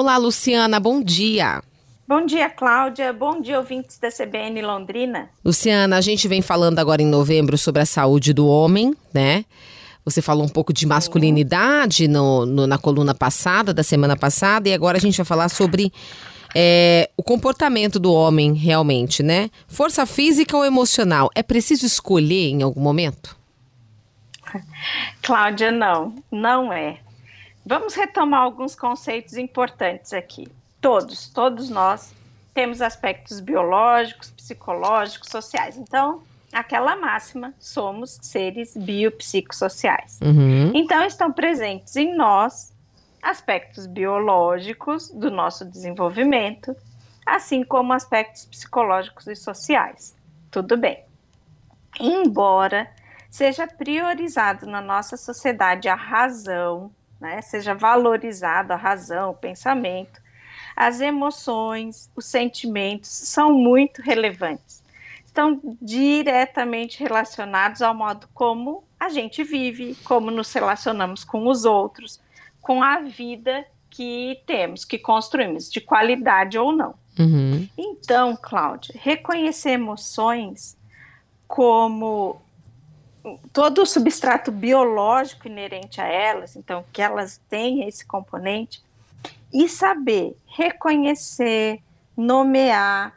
Olá, Luciana, bom dia. Bom dia, Cláudia. Bom dia, ouvintes da CBN Londrina. Luciana, a gente vem falando agora em novembro sobre a saúde do homem, né? Você falou um pouco de masculinidade no, no, na coluna passada, da semana passada, e agora a gente vai falar sobre é, o comportamento do homem realmente, né? Força física ou emocional? É preciso escolher em algum momento? Cláudia, não, não é. Vamos retomar alguns conceitos importantes aqui. Todos, todos nós temos aspectos biológicos, psicológicos, sociais. Então, aquela máxima, somos seres biopsicossociais. Uhum. Então, estão presentes em nós aspectos biológicos do nosso desenvolvimento, assim como aspectos psicológicos e sociais. Tudo bem. Embora seja priorizado na nossa sociedade a razão, né, seja valorizado a razão, o pensamento, as emoções, os sentimentos são muito relevantes. Estão diretamente relacionados ao modo como a gente vive, como nos relacionamos com os outros, com a vida que temos, que construímos, de qualidade ou não. Uhum. Então, Cláudia, reconhecer emoções como todo o substrato biológico inerente a elas, então que elas têm esse componente, e saber reconhecer, nomear,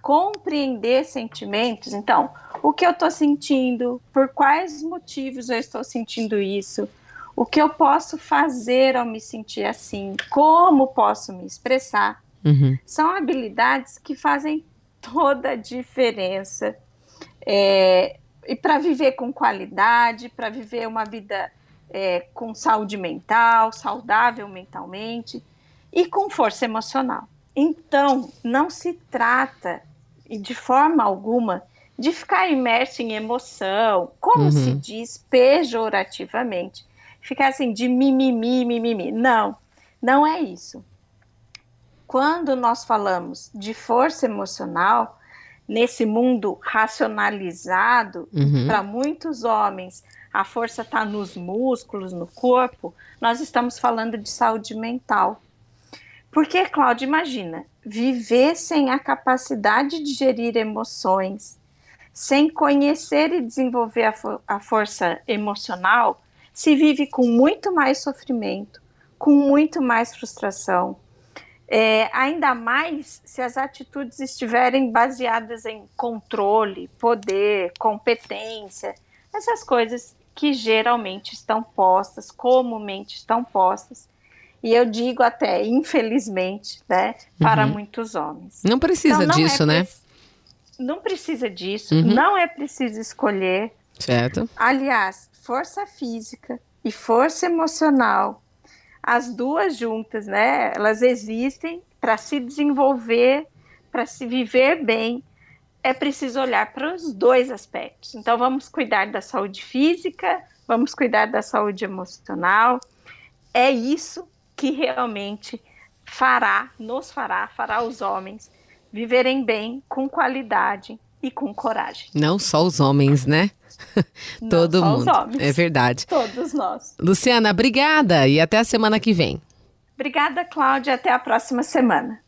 compreender sentimentos. Então, o que eu estou sentindo, por quais motivos eu estou sentindo isso, o que eu posso fazer ao me sentir assim, como posso me expressar, uhum. são habilidades que fazem toda a diferença. É, e para viver com qualidade, para viver uma vida é, com saúde mental, saudável mentalmente e com força emocional. Então, não se trata, de forma alguma, de ficar imerso em emoção, como uhum. se diz pejorativamente, ficar assim de mimimi, mimimi. Não, não é isso. Quando nós falamos de força emocional, nesse mundo racionalizado, uhum. para muitos homens, a força está nos músculos, no corpo, nós estamos falando de saúde mental. Porque, Cláudia, imagina, viver sem a capacidade de gerir emoções, sem conhecer e desenvolver a, fo a força emocional, se vive com muito mais sofrimento, com muito mais frustração. É, ainda mais se as atitudes estiverem baseadas em controle, poder, competência, essas coisas que geralmente estão postas, comumente estão postas, e eu digo até, infelizmente, né, para uhum. muitos homens. Não precisa então, não disso, é né? Não precisa disso, uhum. não é preciso escolher. Certo. Aliás, força física e força emocional, as duas juntas, né? Elas existem para se desenvolver, para se viver bem. É preciso olhar para os dois aspectos. Então, vamos cuidar da saúde física, vamos cuidar da saúde emocional. É isso que realmente fará, nos fará, fará os homens viverem bem, com qualidade e com coragem. Não só os homens, né? Todo Não mundo. É verdade. Todos nós. Luciana, obrigada e até a semana que vem. Obrigada, Cláudia. Até a próxima semana.